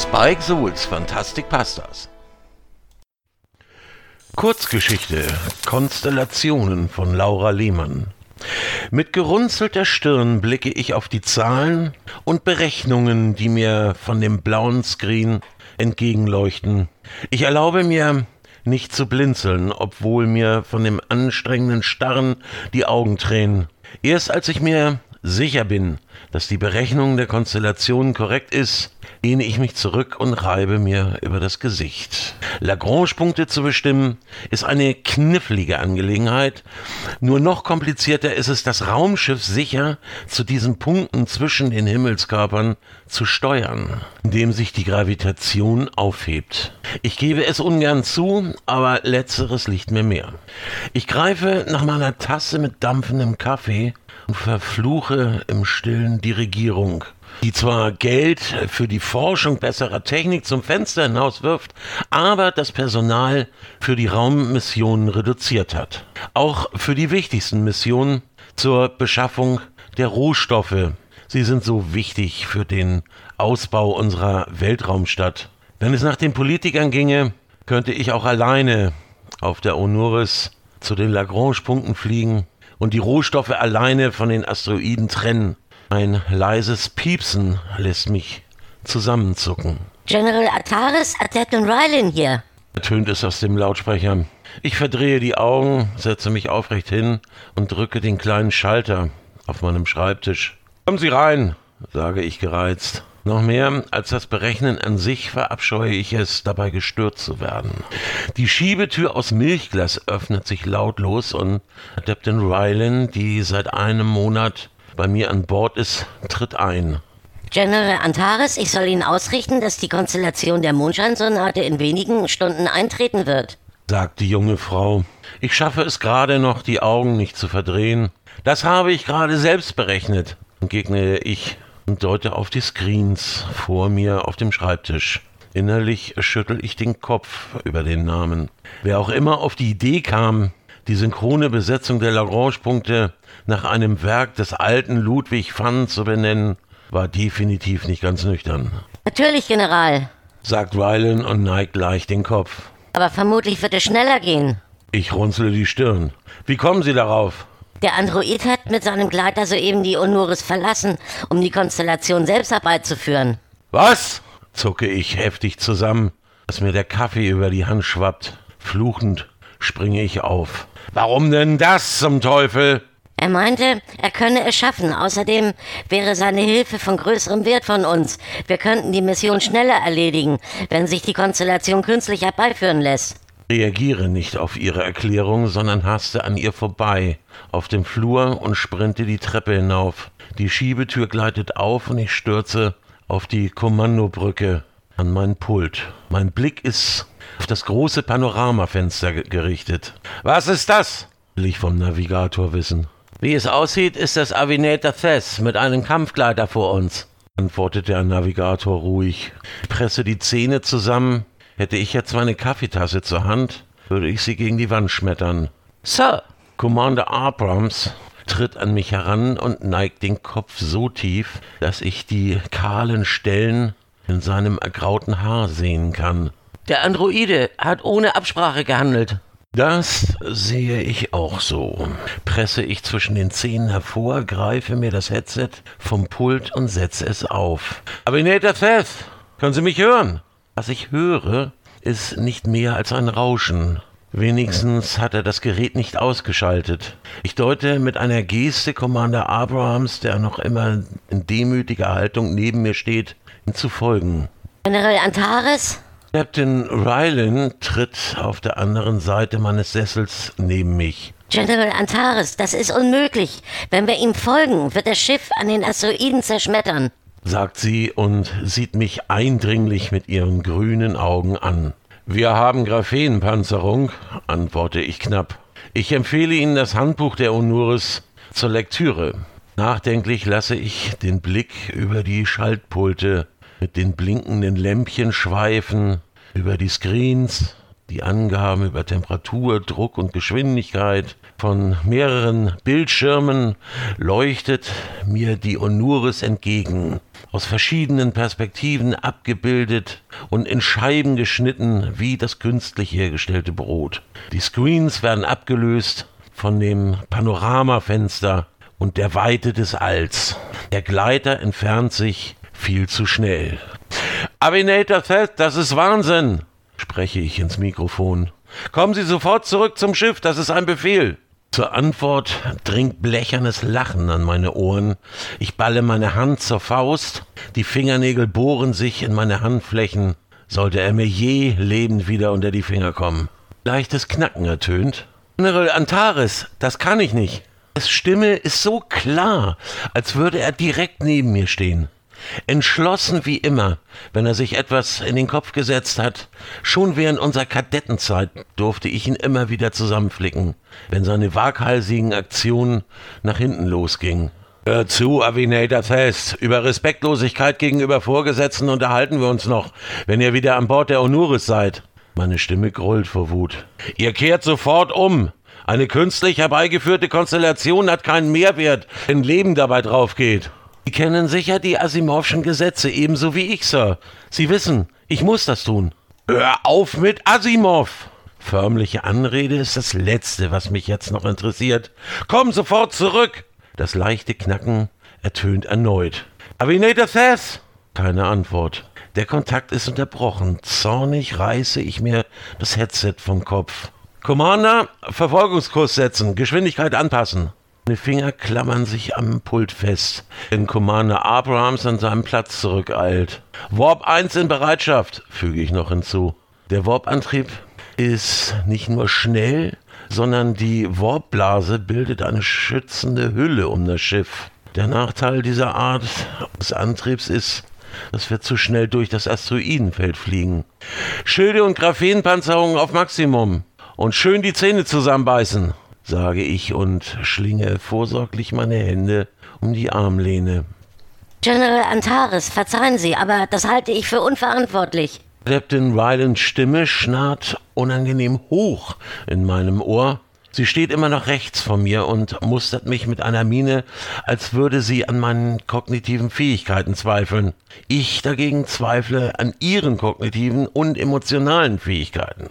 Spike Souls Fantastic Pastas. Kurzgeschichte Konstellationen von Laura Lehmann. Mit gerunzelter Stirn blicke ich auf die Zahlen und Berechnungen, die mir von dem blauen Screen entgegenleuchten. Ich erlaube mir nicht zu blinzeln, obwohl mir von dem anstrengenden Starren die Augen tränen. Erst als ich mir sicher bin, dass die Berechnung der Konstellation korrekt ist, lehne ich mich zurück und reibe mir über das Gesicht. Lagrange-Punkte zu bestimmen ist eine knifflige Angelegenheit. Nur noch komplizierter ist es, das Raumschiff sicher zu diesen Punkten zwischen den Himmelskörpern zu steuern, indem sich die Gravitation aufhebt. Ich gebe es ungern zu, aber letzteres liegt mir mehr. Ich greife nach meiner Tasse mit dampfendem Kaffee verfluche im Stillen die Regierung die zwar Geld für die Forschung besserer Technik zum Fenster hinaus wirft, aber das Personal für die Raummissionen reduziert hat. Auch für die wichtigsten Missionen zur Beschaffung der Rohstoffe. Sie sind so wichtig für den Ausbau unserer Weltraumstadt. Wenn es nach den Politikern ginge, könnte ich auch alleine auf der Onuris zu den Lagrange-Punkten fliegen und die Rohstoffe alleine von den Asteroiden trennen. Ein leises Piepsen lässt mich zusammenzucken. General Ataris Atetun Rylan hier. Ertönt es aus dem Lautsprecher. Ich verdrehe die Augen, setze mich aufrecht hin und drücke den kleinen Schalter auf meinem Schreibtisch. Kommen Sie rein, sage ich gereizt. Noch mehr als das Berechnen an sich verabscheue ich es, dabei gestört zu werden. Die Schiebetür aus Milchglas öffnet sich lautlos und Adeptin Rylan, die seit einem Monat bei mir an Bord ist, tritt ein. General Antares, ich soll Ihnen ausrichten, dass die Konstellation der Mondscheinsonate in wenigen Stunden eintreten wird, sagt die junge Frau. Ich schaffe es gerade noch, die Augen nicht zu verdrehen. Das habe ich gerade selbst berechnet, entgegne ich und deute auf die Screens vor mir auf dem Schreibtisch. Innerlich schüttel ich den Kopf über den Namen. Wer auch immer auf die Idee kam, die synchrone Besetzung der Lagrange-Punkte nach einem Werk des alten Ludwig van zu benennen, war definitiv nicht ganz nüchtern. Natürlich, General, sagt Rylan und neigt leicht den Kopf. Aber vermutlich wird es schneller gehen. Ich runzle die Stirn. Wie kommen Sie darauf? Der Android hat mit seinem Gleiter soeben die Onuris verlassen, um die Konstellation selbst herbeizuführen. Was? zucke ich heftig zusammen, dass mir der Kaffee über die Hand schwappt. Fluchend springe ich auf. Warum denn das zum Teufel? Er meinte, er könne es schaffen. Außerdem wäre seine Hilfe von größerem Wert von uns. Wir könnten die Mission schneller erledigen, wenn sich die Konstellation künstlich herbeiführen lässt. Reagiere nicht auf ihre Erklärung, sondern haste an ihr vorbei, auf dem Flur und sprinte die Treppe hinauf. Die Schiebetür gleitet auf und ich stürze auf die Kommandobrücke an mein Pult. Mein Blick ist auf das große Panoramafenster gerichtet. Was ist das? will ich vom Navigator wissen. Wie es aussieht, ist das Avineta Thess mit einem Kampfgleiter vor uns, antwortet der Navigator ruhig. Ich presse die Zähne zusammen. Hätte ich jetzt meine Kaffeetasse zur Hand, würde ich sie gegen die Wand schmettern. Sir! Commander Abrams tritt an mich heran und neigt den Kopf so tief, dass ich die kahlen Stellen in seinem ergrauten Haar sehen kann. Der Androide hat ohne Absprache gehandelt, das sehe ich auch so. Presse ich zwischen den Zähnen hervor, greife mir das Headset vom Pult und setze es auf. Abinator Seth, können Sie mich hören? Was ich höre, ist nicht mehr als ein Rauschen. Wenigstens hat er das Gerät nicht ausgeschaltet. Ich deute mit einer Geste Commander Abrahams, der noch immer in demütiger Haltung neben mir steht, ihm zu folgen. General Antares? Captain Rylan tritt auf der anderen Seite meines Sessels neben mich. General Antares, das ist unmöglich. Wenn wir ihm folgen, wird das Schiff an den Asteroiden zerschmettern, sagt sie und sieht mich eindringlich mit ihren grünen Augen an. Wir haben Graphenpanzerung, antworte ich knapp. Ich empfehle Ihnen das Handbuch der Onuris zur Lektüre. Nachdenklich lasse ich den Blick über die Schaltpulte mit den blinkenden Lämpchen schweifen, über die Screens, die Angaben über Temperatur, Druck und Geschwindigkeit von mehreren Bildschirmen leuchtet mir die Onuris entgegen, aus verschiedenen Perspektiven abgebildet und in Scheiben geschnitten wie das künstlich hergestellte Brot. Die Screens werden abgelöst von dem Panoramafenster und der Weite des Alls. Der Gleiter entfernt sich viel zu schnell. Avinator Theth, das ist Wahnsinn, spreche ich ins Mikrofon. Kommen Sie sofort zurück zum Schiff, das ist ein Befehl. Zur Antwort dringt blechernes Lachen an meine Ohren. Ich balle meine Hand zur Faust, die Fingernägel bohren sich in meine Handflächen. Sollte er mir je lebend wieder unter die Finger kommen. Leichtes Knacken ertönt. General Antares, das kann ich nicht. Es Stimme ist so klar, als würde er direkt neben mir stehen. Entschlossen wie immer, wenn er sich etwas in den Kopf gesetzt hat. Schon während unserer Kadettenzeit durfte ich ihn immer wieder zusammenflicken, wenn seine waghalsigen Aktionen nach hinten losgingen. Hör zu, Avinator Fest. Über Respektlosigkeit gegenüber Vorgesetzten unterhalten wir uns noch, wenn ihr wieder an Bord der Onuris seid. Meine Stimme grollt vor Wut. Ihr kehrt sofort um. Eine künstlich herbeigeführte Konstellation hat keinen Mehrwert, wenn Leben dabei draufgeht. Sie kennen sicher die Asimovschen Gesetze, ebenso wie ich, Sir. Sie wissen, ich muss das tun. Hör auf mit Asimov! Förmliche Anrede ist das Letzte, was mich jetzt noch interessiert. Komm sofort zurück! Das leichte Knacken ertönt erneut. Avinator Thess! Keine Antwort. Der Kontakt ist unterbrochen. Zornig reiße ich mir das Headset vom Kopf. Commander, Verfolgungskurs setzen, Geschwindigkeit anpassen. Meine Finger klammern sich am Pult fest, wenn Commander Abrams an seinem Platz zurückeilt. Warp 1 in Bereitschaft, füge ich noch hinzu. Der Warp-Antrieb ist nicht nur schnell, sondern die Warpblase bildet eine schützende Hülle um das Schiff. Der Nachteil dieser Art des Antriebs ist, dass wir zu schnell durch das Asteroidenfeld fliegen. Schilde und Graphenpanzerung auf Maximum und schön die Zähne zusammenbeißen, sage ich und schlinge vorsorglich meine Hände um die Armlehne. General Antares, verzeihen Sie, aber das halte ich für unverantwortlich. Captain Rylans Stimme schnarrt unangenehm hoch in meinem Ohr. Sie steht immer noch rechts von mir und mustert mich mit einer Miene, als würde sie an meinen kognitiven Fähigkeiten zweifeln. Ich dagegen zweifle an ihren kognitiven und emotionalen Fähigkeiten.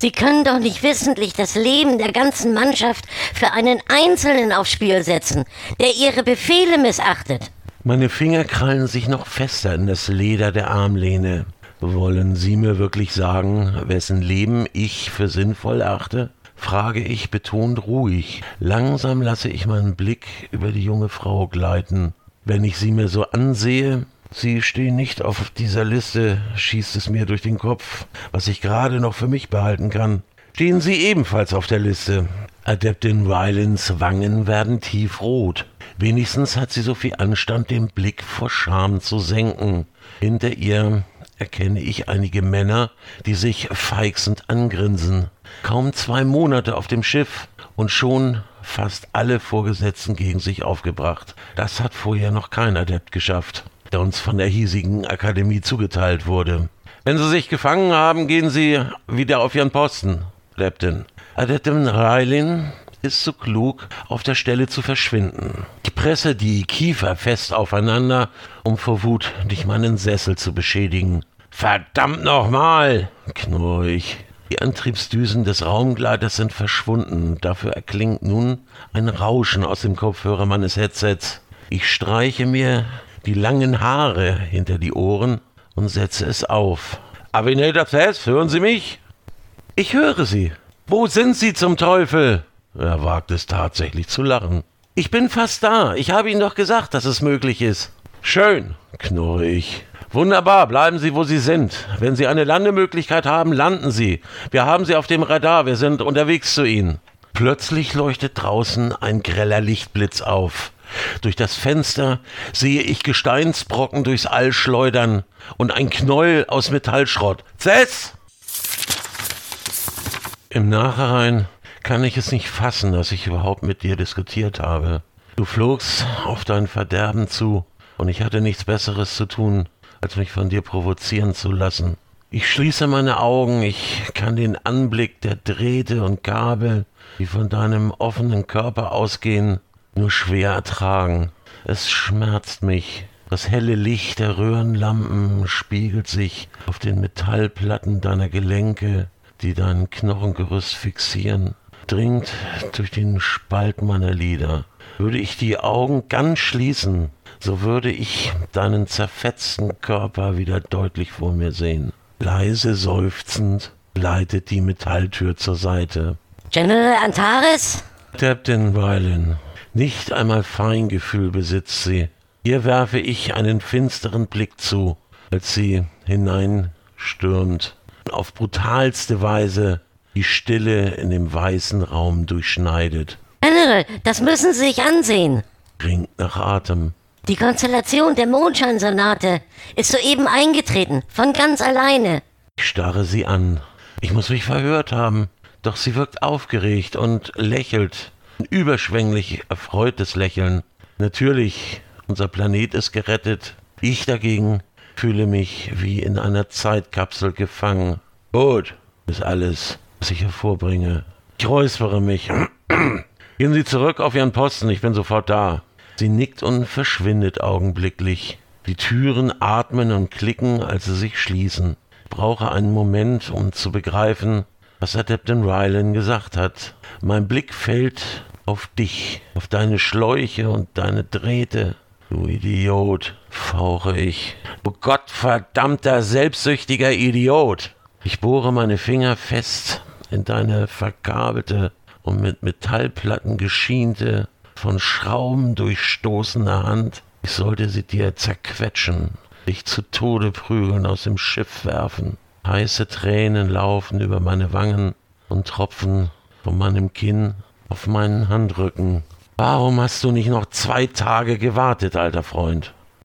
Sie können doch nicht wissentlich das Leben der ganzen Mannschaft für einen Einzelnen aufs Spiel setzen, der Ihre Befehle missachtet. Meine Finger krallen sich noch fester in das Leder der Armlehne. Wollen Sie mir wirklich sagen, wessen Leben ich für sinnvoll achte? frage ich betont ruhig. Langsam lasse ich meinen Blick über die junge Frau gleiten. Wenn ich sie mir so ansehe, Sie stehen nicht auf dieser Liste, schießt es mir durch den Kopf, was ich gerade noch für mich behalten kann. Stehen Sie ebenfalls auf der Liste. Adeptin Rylans Wangen werden tiefrot. Wenigstens hat sie so viel Anstand, den Blick vor Scham zu senken. Hinter ihr erkenne ich einige Männer, die sich feixend angrinsen. Kaum zwei Monate auf dem Schiff und schon fast alle Vorgesetzten gegen sich aufgebracht. Das hat vorher noch kein Adept geschafft der uns von der hiesigen Akademie zugeteilt wurde. Wenn Sie sich gefangen haben, gehen Sie wieder auf Ihren Posten, Leptin. Adettem Railin ist so klug, auf der Stelle zu verschwinden. Ich presse die Kiefer fest aufeinander, um vor Wut nicht meinen Sessel zu beschädigen. Verdammt nochmal, knurre ich. Die Antriebsdüsen des Raumgleiters sind verschwunden. Dafür erklingt nun ein Rauschen aus dem Kopfhörer meines Headsets. Ich streiche mir die langen Haare hinter die Ohren und setze es auf. Avinator Thess, hören Sie mich? Ich höre Sie. Wo sind Sie zum Teufel? Er wagt es tatsächlich zu lachen. Ich bin fast da. Ich habe Ihnen doch gesagt, dass es möglich ist. Schön, knurre ich. Wunderbar, bleiben Sie, wo Sie sind. Wenn Sie eine Landemöglichkeit haben, landen Sie. Wir haben Sie auf dem Radar, wir sind unterwegs zu Ihnen. Plötzlich leuchtet draußen ein greller Lichtblitz auf. Durch das Fenster sehe ich Gesteinsbrocken durchs All schleudern und ein Knäuel aus Metallschrott. Cess! Im Nachhinein kann ich es nicht fassen, dass ich überhaupt mit dir diskutiert habe. Du flogst auf dein Verderben zu und ich hatte nichts Besseres zu tun, als mich von dir provozieren zu lassen. Ich schließe meine Augen, ich kann den Anblick der Drähte und Gabel, die von deinem offenen Körper ausgehen, nur schwer ertragen. Es schmerzt mich. Das helle Licht der Röhrenlampen spiegelt sich auf den Metallplatten deiner Gelenke, die dein Knochengerüst fixieren, dringt durch den Spalt meiner Lider. Würde ich die Augen ganz schließen, so würde ich deinen zerfetzten Körper wieder deutlich vor mir sehen. Leise seufzend leitet die Metalltür zur Seite. General Antares? Captain Rylan, nicht einmal Feingefühl besitzt sie. Ihr werfe ich einen finsteren Blick zu, als sie hineinstürmt, auf brutalste Weise die Stille in dem weißen Raum durchschneidet. General, das müssen Sie sich ansehen. Ringt nach Atem. Die Konstellation der Mondscheinsonate ist soeben eingetreten, von ganz alleine. Ich starre sie an. Ich muss mich verhört haben. Doch sie wirkt aufgeregt und lächelt. Ein überschwänglich erfreutes Lächeln. Natürlich, unser Planet ist gerettet. Ich dagegen fühle mich wie in einer Zeitkapsel gefangen. Gut, ist alles, was ich hervorbringe. Ich räuspere mich. Gehen Sie zurück auf Ihren Posten, ich bin sofort da. Sie nickt und verschwindet augenblicklich. Die Türen atmen und klicken, als sie sich schließen. Ich brauche einen Moment, um zu begreifen, was Adeptin Rylan gesagt hat. Mein Blick fällt auf dich, auf deine Schläuche und deine Drähte. Du Idiot, fauche ich. Du gottverdammter, selbstsüchtiger Idiot. Ich bohre meine Finger fest in deine verkabelte und mit Metallplatten geschiente, von Schrauben durchstoßene Hand. Ich sollte sie dir zerquetschen, dich zu Tode prügeln, aus dem Schiff werfen. Heiße Tränen laufen über meine Wangen und tropfen von meinem Kinn auf meinen Handrücken. Warum hast du nicht noch zwei Tage gewartet, alter Freund?